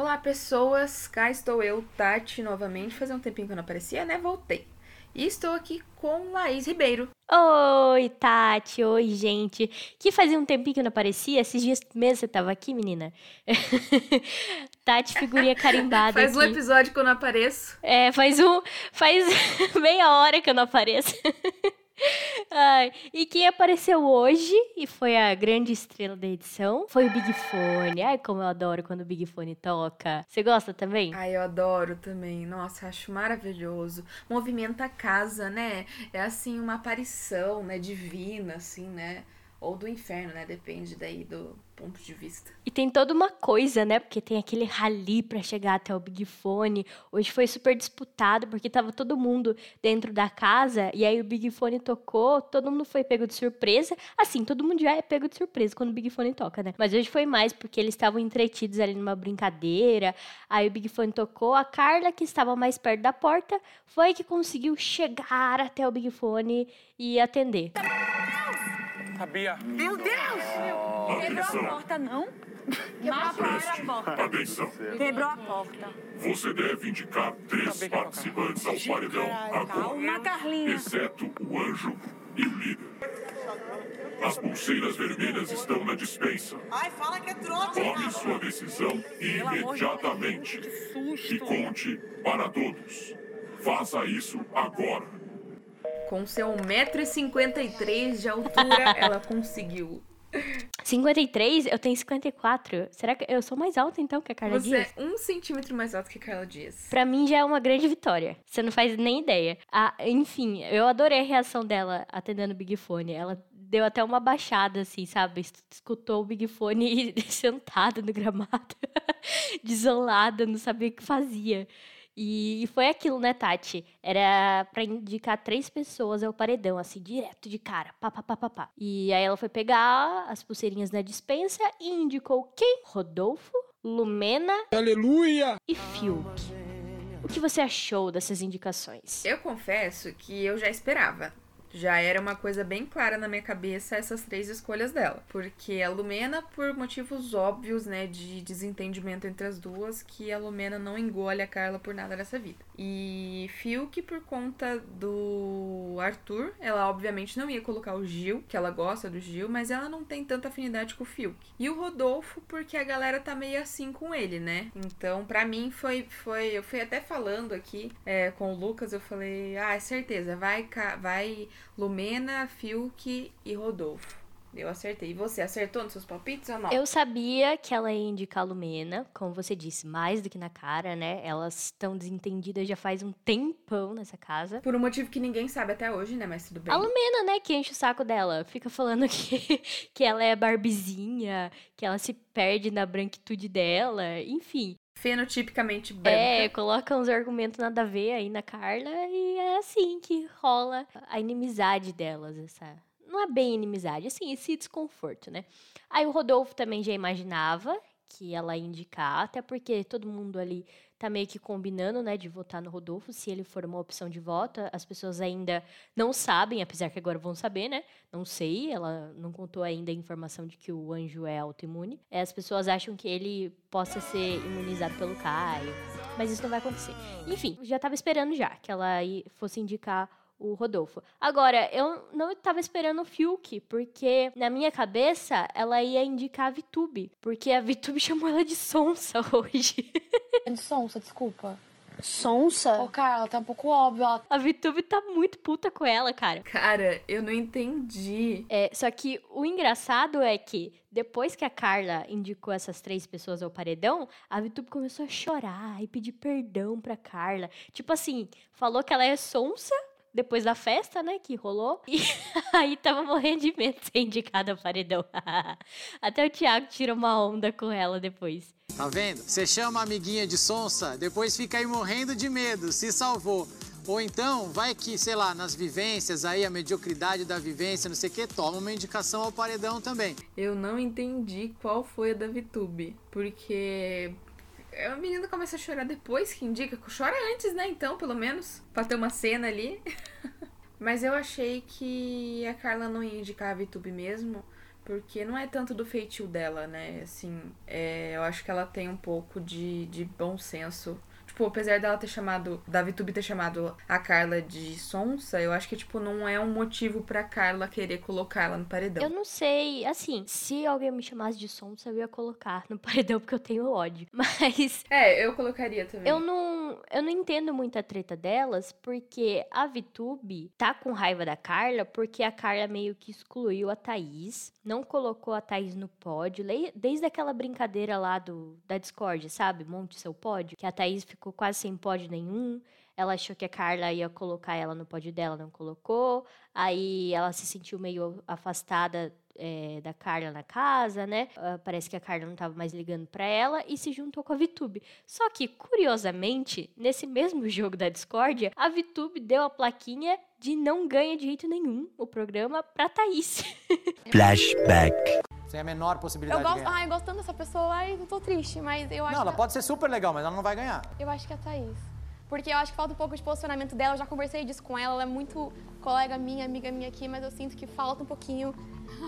Olá, pessoas. Cá estou eu, Tati, novamente. Fazia um tempinho que eu não aparecia, né? Voltei. E estou aqui com Laís Ribeiro. Oi, Tati. Oi, gente. Que fazia um tempinho que eu não aparecia. Esses dias mesmo você tava aqui, menina. Tati, figurinha carimbada. Faz um aqui. episódio que eu não apareço. É, faz um. Faz meia hora que eu não apareço. Ai, e quem apareceu hoje e foi a grande estrela da edição foi o Big Fone. Ai, como eu adoro quando o Big Fone toca. Você gosta também? Ai, eu adoro também. Nossa, acho maravilhoso. Movimenta a casa, né? É assim, uma aparição, né? Divina, assim, né? Ou do inferno, né? Depende daí do ponto de vista. E tem toda uma coisa, né? Porque tem aquele rally pra chegar até o Big Fone. Hoje foi super disputado porque tava todo mundo dentro da casa e aí o Big Fone tocou, todo mundo foi pego de surpresa. Assim, todo mundo já é pego de surpresa quando o Big Fone toca, né? Mas hoje foi mais porque eles estavam entretidos ali numa brincadeira. Aí o Big Fone tocou, a Carla que estava mais perto da porta foi que conseguiu chegar até o Big Fone e atender. Sabia? Meu Deus! Quebrou a porta, não? Preste a porta. atenção. Quebrou a porta. Você deve indicar três participantes ao paredão agora, Calma, Carlinha. exceto o anjo e o líder. As pulseiras vermelhas estão na dispensa. Ai, fala que é trote, Tome sua decisão imediatamente e conte para todos. Faça isso agora. Com seu 1,53m de altura, ela conseguiu. 53? Eu tenho 54. Será que eu sou mais alta então que a Carla Você Dias? é um centímetro mais alto que Carla Dias. Pra mim já é uma grande vitória. Você não faz nem ideia. Ah, enfim, eu adorei a reação dela atendendo o Big Fone. Ela deu até uma baixada, assim, sabe? Es- Escutou o Big Fone sentada no gramado, desolada, não sabia o que fazia. E, e foi aquilo, né, Tati? Era pra indicar três pessoas ao paredão, assim, direto de cara. Pá, pá, pá, pá, pá. E aí ela foi pegar as pulseirinhas na dispensa e indicou quem? Rodolfo, Lumena Aleluia! e Fiuk. O que você achou dessas indicações? Eu confesso que eu já esperava. Já era uma coisa bem clara na minha cabeça essas três escolhas dela. Porque a Lumena, por motivos óbvios, né, de desentendimento entre as duas, que a Lumena não engole a Carla por nada nessa vida. E Fiuk, por conta do Arthur, ela obviamente não ia colocar o Gil, que ela gosta do Gil, mas ela não tem tanta afinidade com o Fiuk. E o Rodolfo, porque a galera tá meio assim com ele, né? Então, pra mim, foi. foi eu fui até falando aqui é, com o Lucas, eu falei, ah, é certeza, vai, vai Lumena, Fiuk e Rodolfo. Eu acertei. E você acertou nos seus palpites ou não? Eu sabia que ela ia indicar a Lumena, como você disse, mais do que na cara, né? Elas estão desentendidas já faz um tempão nessa casa. Por um motivo que ninguém sabe até hoje, né? Mas tudo bem. A Lumena, né, que enche o saco dela, fica falando que, que ela é barbizinha, que ela se perde na branquitude dela, enfim. Fenotipicamente branca. É, coloca uns argumentos nada a ver aí na Carla e é assim que rola a inimizade delas, essa. Não é bem inimizade, assim, esse desconforto, né? Aí o Rodolfo também já imaginava que ela ia indicar, até porque todo mundo ali tá meio que combinando, né, de votar no Rodolfo, se ele for uma opção de voto. As pessoas ainda não sabem, apesar que agora vão saber, né? Não sei, ela não contou ainda a informação de que o anjo é autoimune. É, As pessoas acham que ele possa ser imunizado pelo Caio, mas isso não vai acontecer. Enfim, já tava esperando já que ela fosse indicar o Rodolfo. Agora, eu não tava esperando o Fiuk, porque na minha cabeça ela ia indicar a Vitube, porque a Vitube chamou ela de sonsa hoje. É de sonsa, desculpa. Sonsa? Ô, Carla, tá um pouco óbvio. Ela... A VTube tá muito puta com ela, cara. Cara, eu não entendi. É, só que o engraçado é que depois que a Carla indicou essas três pessoas ao paredão, a VTube começou a chorar e pedir perdão pra Carla. Tipo assim, falou que ela é sonsa depois da festa, né, que rolou. E aí tava morrendo de medo de ser indicada ao paredão. Até o Thiago tira uma onda com ela depois. Tá vendo? Você chama a amiguinha de sonsa, depois fica aí morrendo de medo, se salvou. Ou então, vai que, sei lá, nas vivências aí, a mediocridade da vivência, não sei o que, toma uma indicação ao paredão também. Eu não entendi qual foi a da VTube, porque a menina começa a chorar depois que indica. Chora antes, né? Então, pelo menos. Pra ter uma cena ali. Mas eu achei que a Carla não ia indicar a VTube mesmo. Porque não é tanto do feitio dela, né? Assim, é, eu acho que ela tem um pouco de, de bom senso tipo, apesar dela ter chamado, da VTube ter chamado a Carla de sonsa, eu acho que, tipo, não é um motivo pra Carla querer colocar ela no paredão. Eu não sei, assim, se alguém me chamasse de sonsa, eu ia colocar no paredão porque eu tenho ódio. Mas. É, eu colocaria também. Eu não, eu não entendo muito a treta delas, porque a VTube tá com raiva da Carla, porque a Carla meio que excluiu a Thaís, não colocou a Thaís no pódio, desde aquela brincadeira lá do, da Discord, sabe? Monte seu pódio, que a Thaís ficou ficou quase sem pódio nenhum. Ela achou que a Carla ia colocar ela no pódio dela, não colocou. Aí ela se sentiu meio afastada é, da Carla na casa, né? Uh, parece que a Carla não estava mais ligando para ela e se juntou com a VTube. Só que, curiosamente, nesse mesmo jogo da discórdia, a VTube deu a plaquinha de não ganha de jeito nenhum o programa pra Thaís. Flashback. Sem a menor possibilidade eu gosto, de ganhar. Ai, gostando dessa pessoa, ai, não tô triste, mas eu acho Não, ela que... pode ser super legal, mas ela não vai ganhar. Eu acho que é a Thaís. Porque eu acho que falta um pouco de posicionamento dela, eu já conversei disso com ela, ela é muito colega minha, amiga minha aqui, mas eu sinto que falta um pouquinho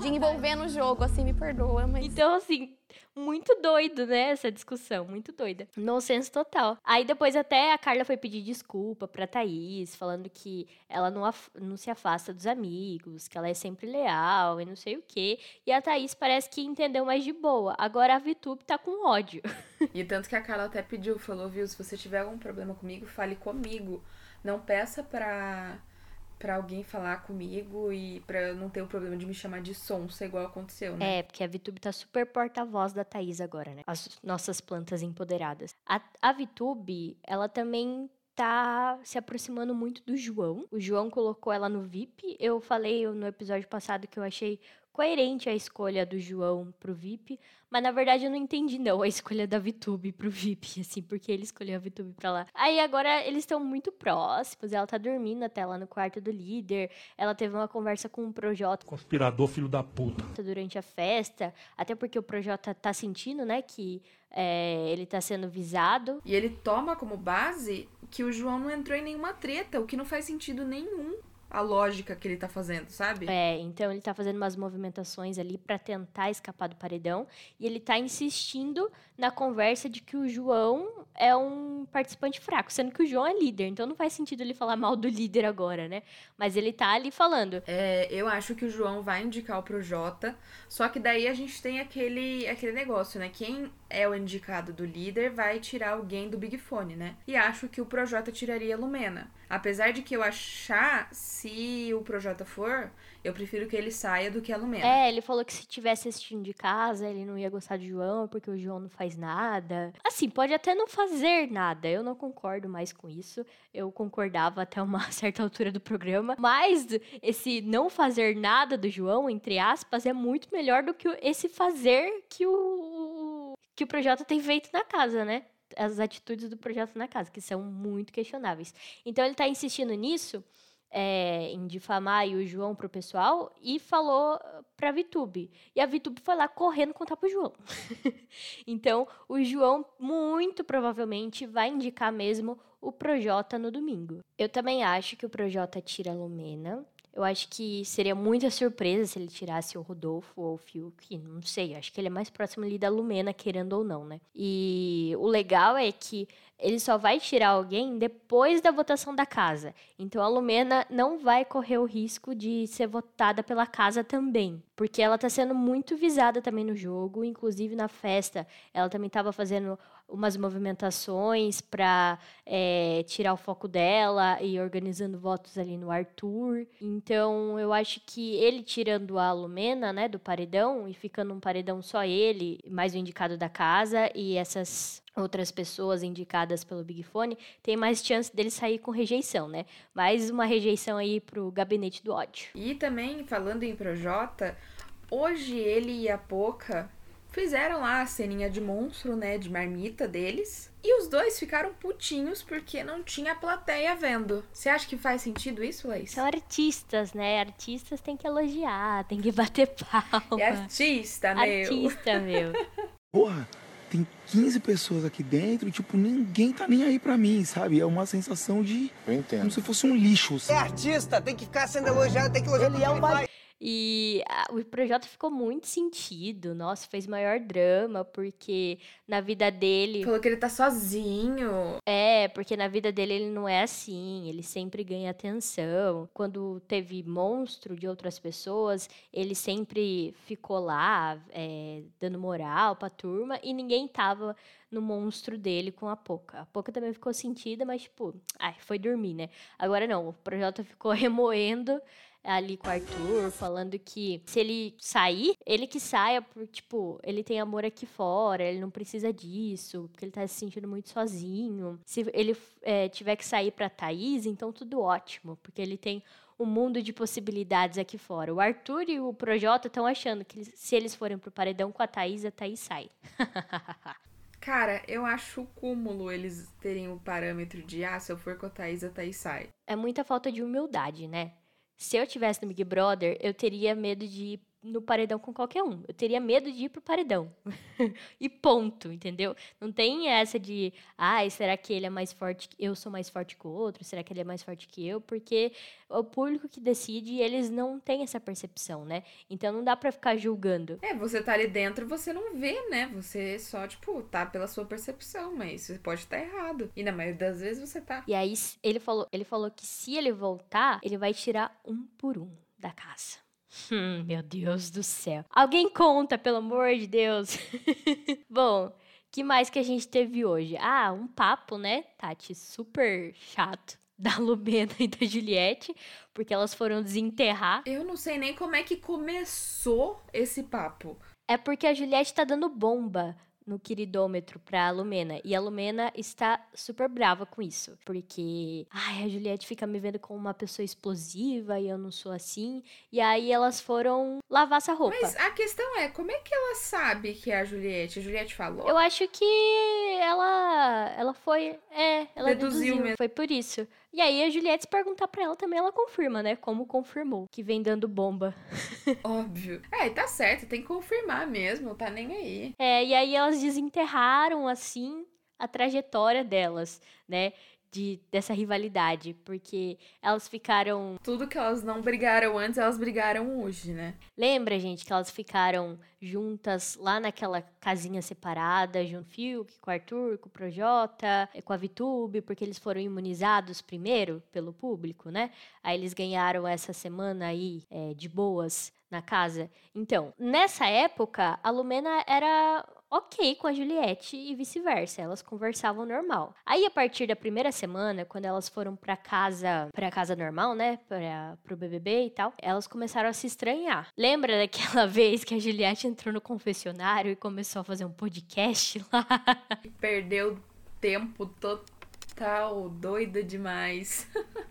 de envolver no jogo, assim, me perdoa, mas... Então, assim, muito doido, né, essa discussão, muito doida. Nonsense total. Aí depois até a Carla foi pedir desculpa pra Thaís, falando que ela não, não se afasta dos amigos, que ela é sempre leal e não sei o quê. E a Thaís parece que entendeu mais de boa. Agora a Vitube tá com ódio. E tanto que a Carla até pediu, falou, viu, se você tiver algum problema comigo, fale comigo. Não peça pra para alguém falar comigo e para não ter o problema de me chamar de sonsa igual aconteceu, né? É, porque a VTube tá super porta-voz da Thaís agora, né? As nossas plantas empoderadas. A, a VTube, ela também tá se aproximando muito do João. O João colocou ela no VIP. Eu falei no episódio passado que eu achei coerente a escolha do João pro VIP, mas na verdade eu não entendi não a escolha da VTube pro VIP, assim, porque ele escolheu a VTube pra lá. Aí agora eles estão muito próximos, ela tá dormindo até lá no quarto do líder, ela teve uma conversa com o Projota. Conspirador filho da puta. Durante a festa, até porque o Projota tá sentindo, né, que é, ele tá sendo visado. E ele toma como base que o João não entrou em nenhuma treta, o que não faz sentido nenhum a lógica que ele tá fazendo, sabe? É, então ele tá fazendo umas movimentações ali para tentar escapar do paredão e ele tá insistindo na conversa de que o João é um participante fraco, sendo que o João é líder, então não faz sentido ele falar mal do líder agora, né? Mas ele tá ali falando. É, eu acho que o João vai indicar o Projota, só que daí a gente tem aquele, aquele negócio, né? Quem é o indicado do líder vai tirar alguém do Big Fone, né? E acho que o Projota tiraria a Lumena. Apesar de que eu achar, se o Projota for, eu prefiro que ele saia do que a Lumena. É, ele falou que se tivesse assistindo de casa, ele não ia gostar de João, porque o João não faz nada. Assim, pode até não fazer nada. Eu não concordo mais com isso. Eu concordava até uma certa altura do programa. Mas esse não fazer nada do João, entre aspas, é muito melhor do que esse fazer que o que o Projota tem feito na casa, né? As atitudes do Projota na casa, que são muito questionáveis. Então ele tá insistindo nisso, é, em difamar o João pro pessoal, e falou pra Vitube. E a Vitube foi lá correndo contar pro João. então, o João muito provavelmente vai indicar mesmo o Projota no domingo. Eu também acho que o Projota tira a Lumena. Eu acho que seria muita surpresa se ele tirasse o Rodolfo ou o Fiuk, não sei, acho que ele é mais próximo ali da Lumena, querendo ou não, né? E o legal é que ele só vai tirar alguém depois da votação da casa. Então a Lumena não vai correr o risco de ser votada pela casa também, porque ela tá sendo muito visada também no jogo, inclusive na festa. Ela também estava fazendo umas movimentações para é, tirar o foco dela e organizando votos ali no Arthur. Então, eu acho que ele tirando a Lumena, né, do paredão e ficando um paredão só ele, mais o indicado da casa e essas outras pessoas indicadas pelo Big Fone, tem mais chance dele sair com rejeição, né? Mais uma rejeição aí pro gabinete do ódio. E também, falando em Projota, hoje ele e a Poca fizeram lá a ceninha de monstro, né, de marmita deles. E os dois ficaram putinhos porque não tinha plateia vendo. Você acha que faz sentido isso, Laís? São artistas, né? Artistas tem que elogiar, tem que bater palma. É artista, meu. Artista, meu. Porra, tem 15 pessoas aqui dentro e, tipo, ninguém tá nem aí pra mim, sabe? É uma sensação de. Eu entendo. Como se fosse um lixo. É Sabe? artista, tem que ficar sendo elogiado, tem que elogiar Ele é uma... E a, o projeto ficou muito sentido. Nossa, fez maior drama, porque na vida dele. Falou que ele tá sozinho. É, porque na vida dele ele não é assim. Ele sempre ganha atenção. Quando teve monstro de outras pessoas, ele sempre ficou lá, é, dando moral pra turma, e ninguém tava no monstro dele com a Poca. A Poca também ficou sentida, mas, tipo, ai, foi dormir, né? Agora não, o projeto ficou remoendo ali com o Arthur, falando que se ele sair, ele que saia, por, tipo, ele tem amor aqui fora, ele não precisa disso, porque ele tá se sentindo muito sozinho. Se ele é, tiver que sair pra Thaís, então tudo ótimo, porque ele tem um mundo de possibilidades aqui fora. O Arthur e o Projota estão achando que se eles forem pro paredão com a Thaís, a Thaís sai. Cara, eu acho o cúmulo eles terem o parâmetro de, ah, se eu for com a Thaís, a Thaís sai. É muita falta de humildade, né? Se eu tivesse no Big Brother, eu teria medo de no paredão com qualquer um. Eu teria medo de ir pro paredão. e ponto, entendeu? Não tem essa de, ai, ah, será que ele é mais forte, que eu sou mais forte que o outro? Será que ele é mais forte que eu? Porque o público que decide e eles não têm essa percepção, né? Então não dá para ficar julgando. É, você tá ali dentro, você não vê, né? Você só, tipo, tá pela sua percepção, mas você pode estar errado. E na maioria das vezes você tá. E aí ele falou, ele falou que se ele voltar, ele vai tirar um por um da casa. Hum, meu Deus do céu. Alguém conta, pelo amor de Deus. Bom, que mais que a gente teve hoje? Ah, um papo, né, Tati? Super chato da Lumena e da Juliette, porque elas foram desenterrar. Eu não sei nem como é que começou esse papo. É porque a Juliette tá dando bomba no queridômetro pra Lumena. E a Lumena está super brava com isso. Porque, ai, a Juliette fica me vendo como uma pessoa explosiva e eu não sou assim. E aí elas foram lavar essa roupa. Mas a questão é, como é que ela sabe que é a Juliette? A Juliette falou? Eu acho que ela ela foi, é, ela deduziu, deduziu mesmo. foi por isso. E aí a Juliette se perguntar pra ela também, ela confirma, né? Como confirmou que vem dando bomba. Óbvio. É, tá certo, tem que confirmar mesmo, tá nem aí. É, e aí elas desenterraram, assim, a trajetória delas, né? De, dessa rivalidade, porque elas ficaram. Tudo que elas não brigaram antes, elas brigaram hoje, né? Lembra, gente, que elas ficaram juntas lá naquela casinha separada, junto com o Fiuk, com o Arthur, com o Projota, com a Vitube, porque eles foram imunizados primeiro pelo público, né? Aí eles ganharam essa semana aí é, de boas na casa. Então, nessa época, a Lumena era ok com a Juliette e vice-versa. Elas conversavam normal. Aí, a partir da primeira semana, quando elas foram pra casa, pra casa normal, né? Pra, pro BBB e tal, elas começaram a se estranhar. Lembra daquela vez que a Juliette entrou no confessionário e começou a fazer um podcast lá? Perdeu tempo total total, doida demais.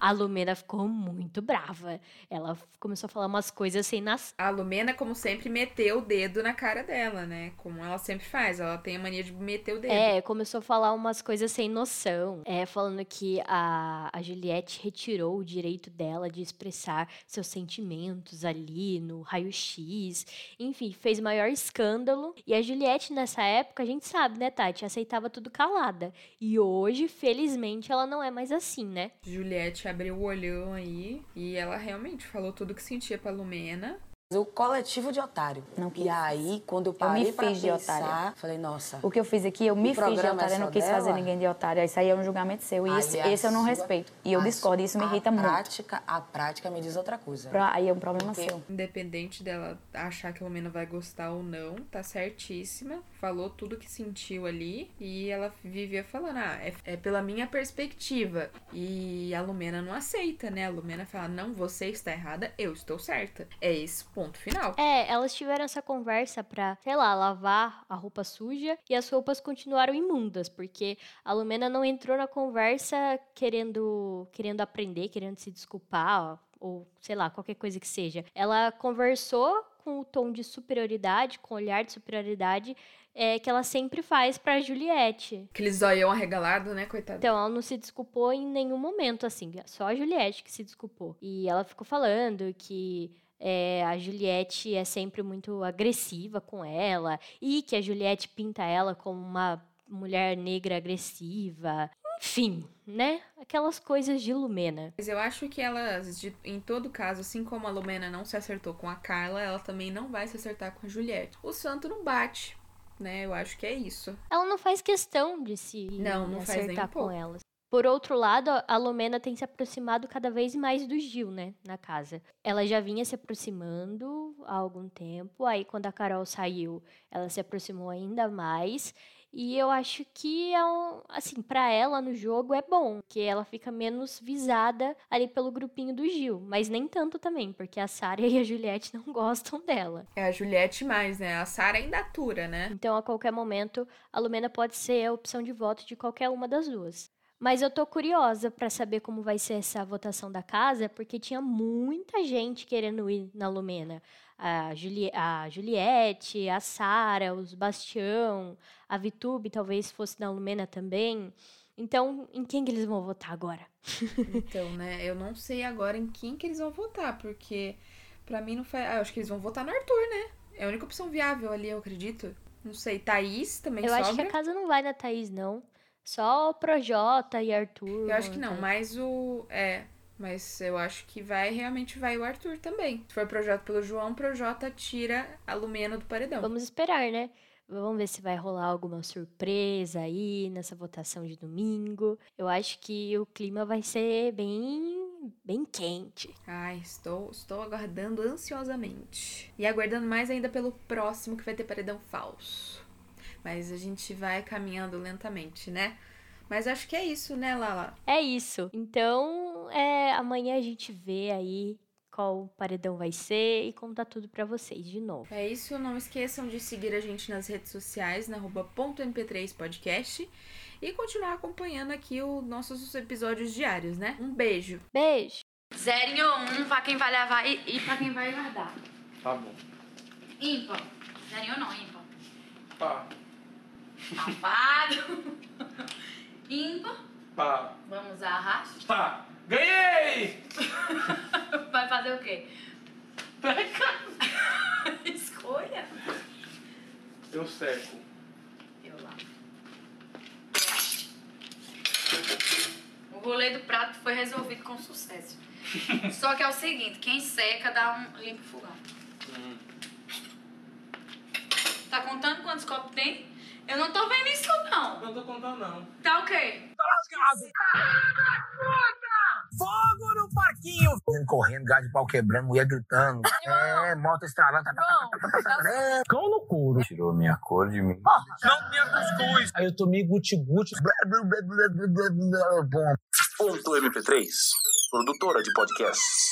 a Lumena ficou muito brava. Ela começou a falar umas coisas sem nas. A Lumena, como sempre, meteu o dedo na cara dela, né? Como ela sempre faz. Ela tem a mania de meter o dedo. É, começou a falar umas coisas sem noção. É, falando que a, a Juliette retirou o direito dela de expressar seus sentimentos ali no raio-x. Enfim, fez maior escândalo. E a Juliette, nessa época, a gente sabe, né, Tati? Aceitava tudo calada. E hoje, felizmente, infelizmente, ela não é mais assim, né? Juliette abriu o olhão aí e ela realmente falou tudo que sentia pra Lumena. O coletivo de otário. Não quis. E aí, quando eu Eu parei me pra fiz de pensar, otária. falei, nossa. O que eu fiz aqui, eu me fiz de é otária, eu só não quis fazer dela? ninguém de otária. Isso aí é um julgamento seu. E esse, esse eu não sua- respeito. E eu discordo, isso me a irrita muito. prática, A prática me diz outra coisa. Pra- aí é um problema Porque- seu. Independente dela achar que a Lumena vai gostar ou não, tá certíssima. Falou tudo que sentiu ali. E ela vivia falando, ah, é, é pela minha perspectiva. E a Lumena não aceita, né? A Lumena fala, não, você está errada, eu estou certa. É esse ponto final. É, elas tiveram essa conversa pra, sei lá, lavar a roupa suja e as roupas continuaram imundas, porque a Lumena não entrou na conversa querendo, querendo aprender, querendo se desculpar, ó, ou sei lá, qualquer coisa que seja. Ela conversou com o tom de superioridade, com o olhar de superioridade é, que ela sempre faz pra Juliette. Aquele zoião arregalado, né, coitada? Então, ela não se desculpou em nenhum momento, assim. Só a Juliette que se desculpou. E ela ficou falando que é, a Juliette é sempre muito agressiva com ela. E que a Juliette pinta ela como uma mulher negra agressiva. Enfim, né? Aquelas coisas de Lumena. Mas eu acho que elas, de- em todo caso, assim como a Lumena não se acertou com a Carla, ela também não vai se acertar com a Juliette. O santo não bate, né? Eu acho que é isso. Ela não faz questão de se Não, não acertar com pouco. elas. Por outro lado, a Lumena tem se aproximado cada vez mais do Gil, né, na casa. Ela já vinha se aproximando há algum tempo, aí quando a Carol saiu, ela se aproximou ainda mais. E eu acho que é um, assim, para ela no jogo é bom, que ela fica menos visada ali pelo grupinho do Gil, mas nem tanto também, porque a Sarah e a Juliette não gostam dela. É a Juliette mais, né? A Sarah ainda atura, né? Então, a qualquer momento, a Lumena pode ser a opção de voto de qualquer uma das duas. Mas eu tô curiosa pra saber como vai ser essa votação da casa, porque tinha muita gente querendo ir na Lumena. A, Juli a Juliette, a Sara, os Bastião, a Vitube talvez fosse na Lumena também. Então, em quem que eles vão votar agora? Então, né? Eu não sei agora em quem que eles vão votar, porque pra mim não faz. Ah, eu acho que eles vão votar no Arthur, né? É a única opção viável ali, eu acredito. Não sei. Thaís também eu sobra. acho que a casa não vai na Thaís, não. Só o Projota e Arthur. Eu acho que não, Thaís. mas o. É. Mas eu acho que vai, realmente vai o Arthur também. Se for projeto pelo João, Projota tira a Lumena do paredão. Vamos esperar, né? Vamos ver se vai rolar alguma surpresa aí nessa votação de domingo. Eu acho que o clima vai ser bem, bem quente. Ai, estou, estou aguardando ansiosamente. E aguardando mais ainda pelo próximo que vai ter paredão falso. Mas a gente vai caminhando lentamente, né? Mas acho que é isso, né, Lala? É isso. Então, é, amanhã a gente vê aí qual paredão vai ser e contar tudo pra vocês de novo. É isso, não esqueçam de seguir a gente nas redes sociais, na arroba ponto .mp3 podcast e continuar acompanhando aqui os nossos episódios diários, né? Um beijo. Beijo. Zerinho um pra quem vai levar e, e pra quem vai guardar. Tá bom. Ímpar. Zerinho não, ímpar. Pá. Safado. ímpar. Pá. Vamos usar arrasto. Tá. Ganhei! Vai fazer o quê? Escolha. Eu seco. Eu lá. O rolê do prato foi resolvido com sucesso. Só que é o seguinte, quem seca dá um limpo fogão. Tá contando quantos copos tem? Eu não tô vendo isso não. Não tô contando não. Tá o quê? Fogo no parquinho! Correndo, gás de pau quebrando, mulher gritando. É, moto estralando. tá, tá, tá, tá, tá, tá, tá. Cão no couro. Tirou minha cor de mim. Não tinha cuscuz. Aí eu tomei guti-guti. Ponto MP3, produtora de podcasts.